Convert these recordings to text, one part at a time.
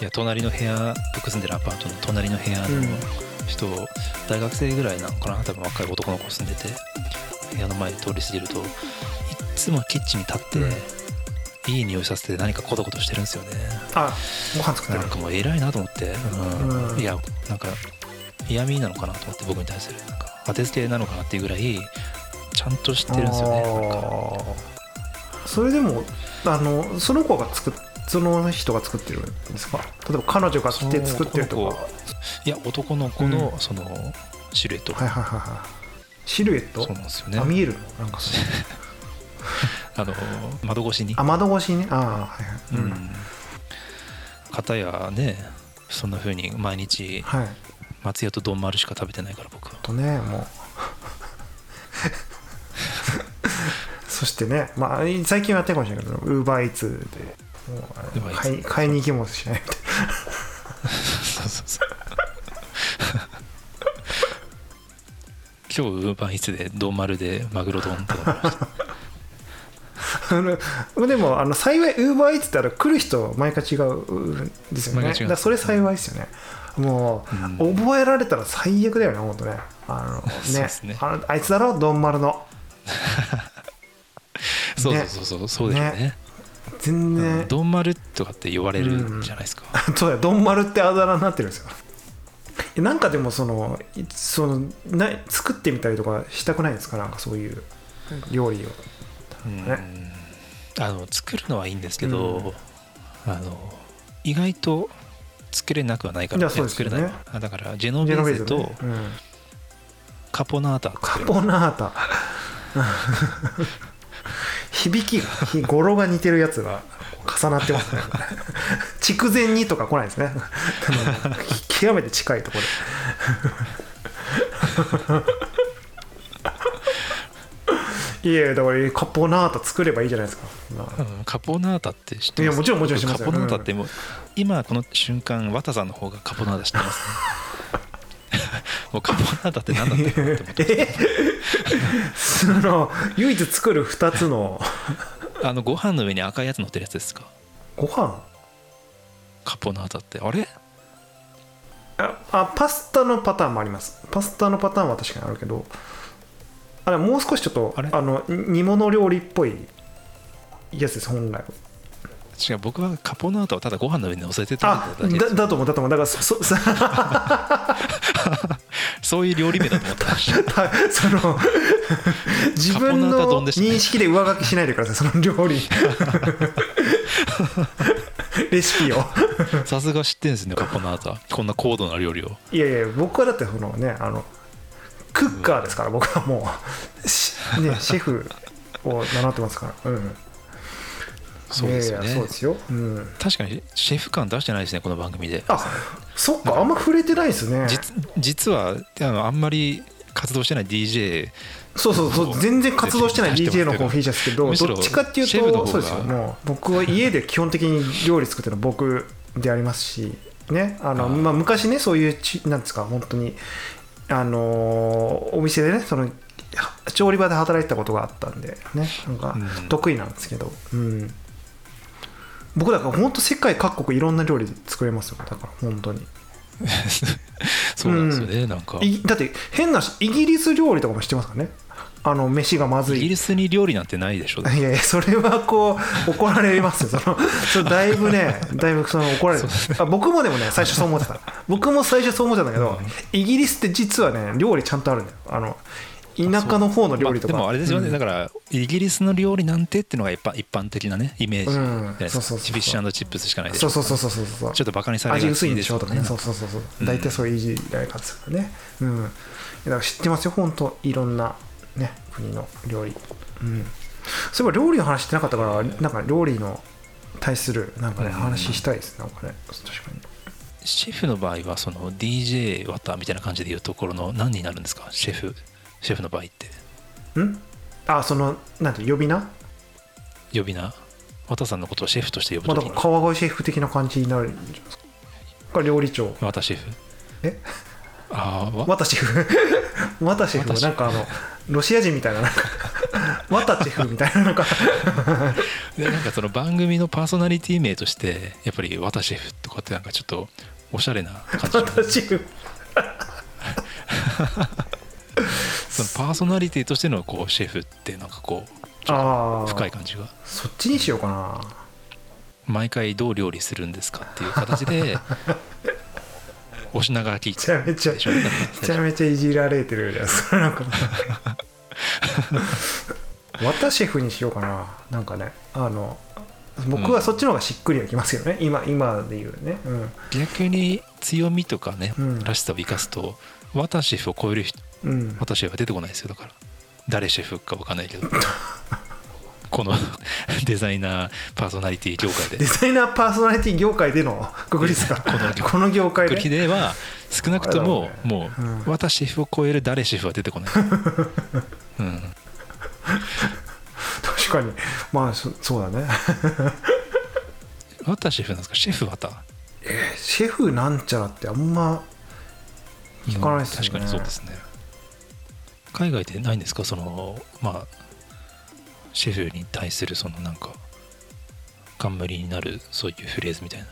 いや隣の部屋僕住んでるアパートの隣の部屋の人、大学生ぐらいなのかな？多分若い男の子住んでて部屋の前通り過ぎるといっつもキッチンに立って、いい匂いさせて何かコトコトしてるんですよね。あご飯作ってる。なんかもう偉いなと思って、うん。うん。いやなんか嫌味なのかなと思って僕に対する。なんか当てつけなのかなっていうぐらいちゃんとしてるんですよね。なんか。あー。それでもあのその子が作っその人が作ってるんですか？例えば彼女が来て作ってるとか。いや男の子のうん。そのシルエット、はいはいはいはい。シルエット？そうなんですよね。あ見える？のなんかそう あの窓越しに。あ窓越しに？ああはいはい、ううん。ん片やねそんな風に毎日はい。松屋と丼丸しか食べてないから僕は。とねもう。そしてねまあ最近はやってるかもしれないけどウーバーイーツでもう買い買いに行きもしないみたいそうそうそう今日ウーバーイーツで丼丸でマグロ丼とかなあのでもあの幸いウーバーイーツってあの来る人毎回違うんですよね。だそれ幸いですよね。もう、覚えられたら最悪だよね本当ね。あの ね。ね。あのあいつだろ丼丸の。そうそうそうそう。そうでしょうね。ね全然、丼丸とかって呼ばれるじゃないですか、そうだよ、ドンマルってあだ名になってるんですよ。なんかでもその、いそのな作ってみたりとかしたくないですか、なんかそういう料理を。うん。ねあの作るのはいいんですけど、あの意外と作れなくはないから、ね作れない。あだからジェノベーゼとカポナータカポナータ。響きが、ひ語呂が似てるやつが重なってますね。筑前煮とか来ないですね。極めて近いところで。いやだからカポナータ作ればいいじゃないですか。うんカポナータって知ってます？いやもちろんもちろん知ってますよカポナータってもう、今この瞬間綿さんの方がカポナータ知ってますね もうカポナータって何だったかなって思ってえ？その唯一作る2つの。あのご飯の上に赤いやつ乗ってるやつですか？ご飯？カポナータって。あれ？ああパスタのパターンもあります。パスタのパターンは確かにあるけど。あれもう少しちょっとあれ？の煮物料理っぽいやつです本来は違う僕はカポナータをただご飯の上に乗せてただだだと思うだと思う。だからそそそ そういう料理名だと思ってました。その自分の認識で上書きしないでくださいその料理。レシピを。さすが知ってんですねカポナータこんな高度な料理を。いやいや僕はだってそのねあのクッカーですから僕はもう。しねシェフを名乗ってますから。うんそうですよね。そうですよ、うん、確かにシェフ感出してないですねこの番組で。あそっかあんま触れてないですね。実実はあのあんまり活動してない DJ そうそうそう全然活動してない DJ のもらってる方フィーチャーですけどどっちかっていうとそうですよもう僕は家で基本的に料理作ってるのは僕でありますしねあのまあ、昔ねそういうちなんですか本当にあのーお店でねその調理場で働いてたことがあったんでねなんかうん。得意なんですけど、うん、僕だから本当世界各国いろんな料理作れますよ。だから本当に。そうなんですよね、なんか。イいだって変なしイギリス料理とかも知ってますからね？あの飯がまずい。ギリスに料理なんてないでしょ。いやいやそれはこう怒られますよ。そのそれだいぶねだいぶその怒られる。あ僕もでもね最初そう思ってた。僕も最初そう思ってたんだけど、イギリスって実はね料理ちゃんとあるんだよ。あの田舎の方の料理とか、まあでもあれですよね、うん。だからイギリスの料理なんてっていうのが一般一般的なねイメージ。じゃうん。ないです。かそうそうそうそう。フィッシュチップスしかないでしょ。そうそうそうそうそうそう。ちょっとバカにされがち味薄いんでしょとかね。そうそうそうそう。うん。大体そういういじられ方ですからね。うん。だから知ってますよ本当。いろんなね国の料理。うん。そういえば料理の話してなかったからなんか料理の対するなんかねうん話したいです。なんかね。確かに。シェフの場合はその DJ ワタみたいな感じでいうところの何になるんですか？シェフシェフの場合って。ん？あそのなんて呼び名？呼び名？ワタさんのことをシェフとして呼ぶまあ、ときにだから川越シェフ的な感じになるんじゃないですか？か料理長。ワタシェフ。え？ああわ？ワタシェフ？ワタシェフ。なんかあのロシア人みたいななんかワタチェフみたいななんか。でなんかその番組のパーソナリティ名としてやっぱり「ワタシェフ」とかってなんかちょっとおしゃれな感じワタチェフそのパーソナリティとしてのこうシェフってなんかこうちょっああと深い感じが。そっちにしようかな。毎回どう料理するんですかっていう形でお品書きめちゃめちゃめちゃめちゃいじられてるじゃんそれなんか。ワタシェフにしようかな。なんかね。あの僕はそっちの方がしっくりはきますよね、今今で言うね、うん。逆に強みとかね、うん。らしさを生かすとワタシェフを超える人うん、ワタシェフは出てこないですよだから。誰シェフか分かんないけど。この デザイナーパーソナリティ業界で。デザイナーパーソナリティ業界でのくくりですか。この業この業界で。では少なくともあれだもう、うん。ワタシェフを超える誰シェフは出てこない、うん、確かに。まあそそうだね。ワタシェフなんですか？シェフワタシェフなんちゃらってあんま聞かないですよね。確かにそうですね海外でないんですか？そのまあシェフに対するそのなんか冠になるそういうフレーズみたいな。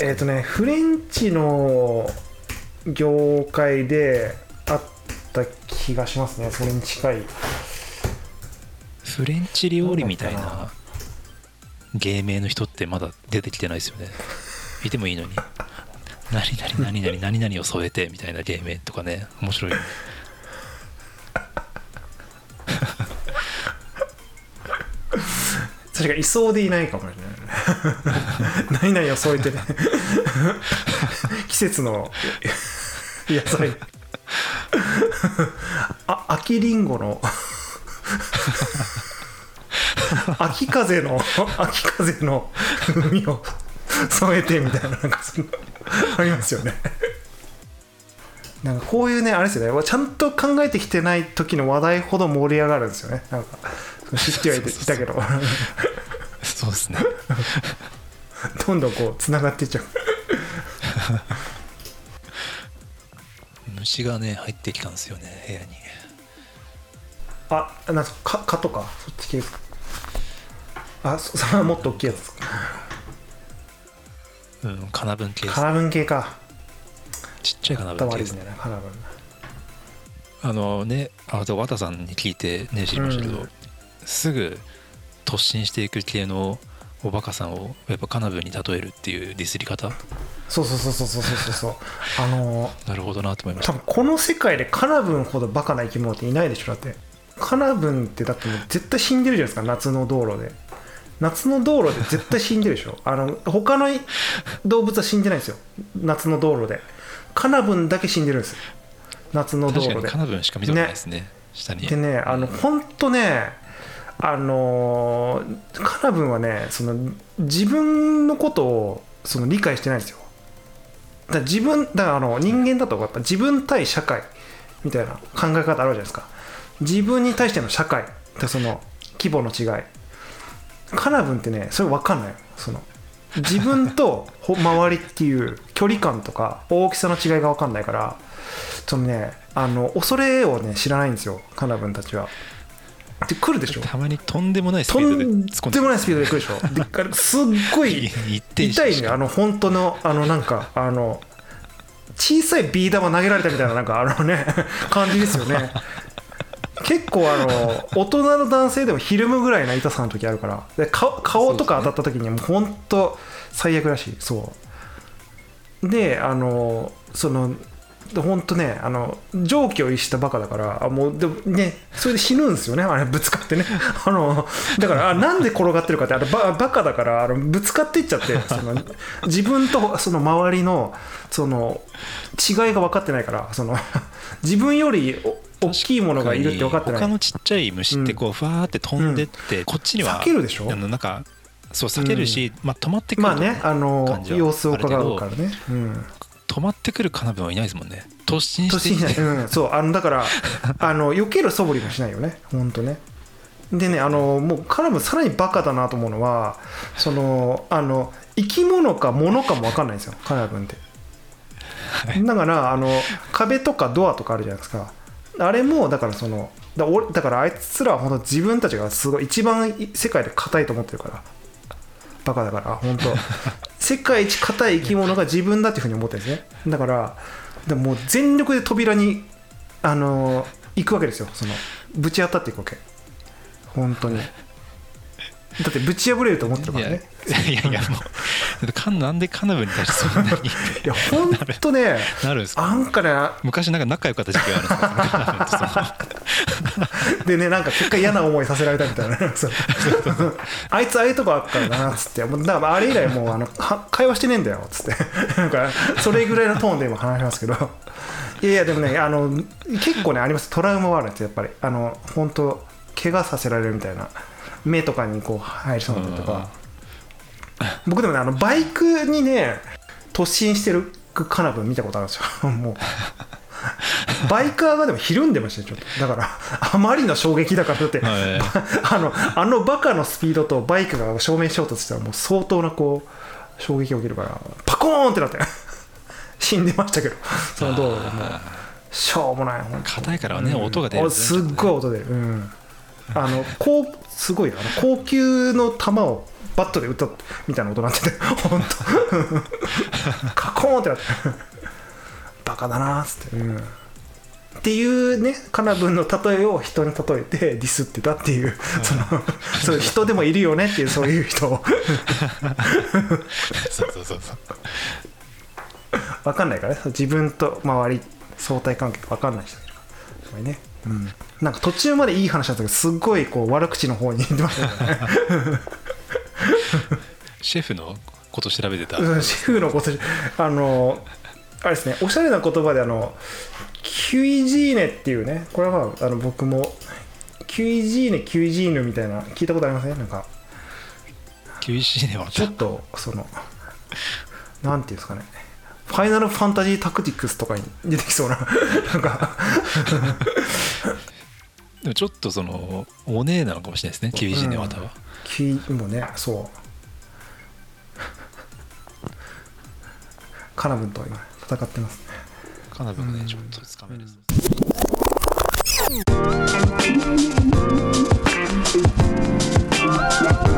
えっ、とねフレンチの業界であった気がしますね。それに近い。フレンチ料理みたいな芸名の人ってまだ出てきてないですよね。いてもいいのに。何々何々何々を添えてみたいな芸名とかね。面白い。よね確かにいそうでいないかもしれない。何々を添えて。ね季節の。野菜あ秋りんごの。秋風の。秋風の風味を添えてみたいななんかそんなありますよね。なんかこういうねあれですよね。ちゃんと考えてきてない時の話題ほど盛り上がるんですよね。なんか知ってはいていたけどそうですね。どんどんこうつながっていっちゃう。虫がね入ってきたんですよね部屋に。あなんすか？かとか？そっち系ですか？あそそれはもっと大きいやつですか？うんカナブン系です。カナブン系か。ちっちゃいカナブ頭悪いン系ですすねカナブンあのねあと綿さんに聞いてね知りましたけど、うん。すぐ突進していく系のおバカさんをやっぱカナブンに例えるっていうディスり方？そうそうそうそうそうそうそう。あのー、なるほどなと思いました。多分この世界でカナブンほどバカな生き物っていないでしょ。だってカナブンってだってもう絶対死んでるじゃないですか。夏の道路で。夏の道路で絶対死んでるでしょ。あの他の動物は死んでないんですよ。夏の道路で。カナブンだけ死んでるんです。夏の道路で。カナブンしか見たことないですね、ね、下に。でねあの本当ねあのカナブンはねその自分のことをその理解してないんですよ。だ自分だからあの人間だとやっぱ自分対社会みたいな考え方あるじゃないですか。自分に対しての社会。ってその規模の違い。カナブンってねそれ分かんないその自分と周りっていう距離感とか大きさの違いが分かんないからそのねあの恐れをね知らないんですよ。カナブンたちは。で来るでしょ。たまにとんでもないスピとードでん突っ込んでもないスピードで来るでしょ。であれすっごい 痛いね。あの本当のあのなんかあの小さいビー玉投げられたみたいななんかあのね 感じですよね。結構あの大人の男性でもひるむぐらいな痛さの時あるから。で顔顔とか当たった時にもう本当最悪らしい。そう。であのその本当ねあの常軌を逸したバカだからあもうでもねそれで死ぬんですよねあれぶつかってね。あのだからあなんで転がってるかってあれババカだからあのぶつかっていっちゃってその自分とその周りのその違いが分かってないからその自分よりお大きいものがいるって分かってない。他のちっちゃい虫ってこうふわーって飛んでって、こっちには避けるでしょ？あのなんかそう避けるし、まあ、止まってくるとまあねあの様子を伺うからね。うん止まってくるカナブンはいないですもんね。突進してうん、そう。あのだから あの避ける素振りもしないよね。ほんとね。でねあのもうカナブンさらにバカだなと思うのはそのあの生き物か物かも分かんないんですよ。カナブンって。だからあの壁とかドアとかあるじゃないですか。あれもだからそのだ俺だからあいつらは本当自分たちがすごい一番世界で硬いと思ってるから。バカだから本当 世界一硬い生き物が自分だっていうふうに思ってるんですね。だからでももう全力で扉にあの行くわけですよ。そのぶち当たっていくわけ。本当に。だってぶち破れると思ってるからね。いやいやいやもう。かんなんでカナブに対してそんなに。いや本当ねなるんですか？なんかね昔なんか仲良かった時期があるんですか でねなんか結果嫌な思いさせられたみたいな。あいつああいうとこあったからなっつって。もうだからあれ以来もうあのは会話してねえんだよっつって。なんかそれぐらいのトーンで今話しますけど。いやいやでもねあの結構ねあります。トラウマはあるんですよやっぱり。あの本当怪我させられるみたいな。目とかにこう入りそうになったりとか僕でもねあのバイクにね突進してるカナブン見たことあるんですよ。もうバイカーがでもひるんでましたよちょっと。だからあまりの衝撃だからだって、はい。あのあのバカのスピードとバイクが正面衝突したらもう相当なこう衝撃が起きるからパコーンってなって。死んでましたけど。その道路でもうしょうもない硬いからねうん。音が出るね。すっごい音出る。うん。あのこうすごいよ。あの高級の球をバットで打ったみたいな音になってて。本当。カコーンってなって。バカだなーっつって、うん、っていうねカナブンの例えを人に例えてディスってたっていう、その そう人でもいるよねっていうそういう人。を そうそうそうそう。分かんないからね。自分と周り相対関係が分かんない人がいるから。すごいね、うん、なんか途中までいい話だったけどすっごいこう悪口の方に行ってましたよね。シェフのこと調べてた？うんシェフのことあのあれですねおしゃれな言葉であのキュイジーネっていうねこれはまああの僕もキュイジーネキュイジーヌみたいな聞いたことありません？なんか厳しいねまたちょっとそのなんていうんですかね。ファイナルファンタジータクティクスとかに出てきそうななんか。でもちょっとそのお姉なのかもしれないですね厳しいねまたはキュイもうねそう。カナブンと今戦ってます。ねカナブがねちょっとつかめる回る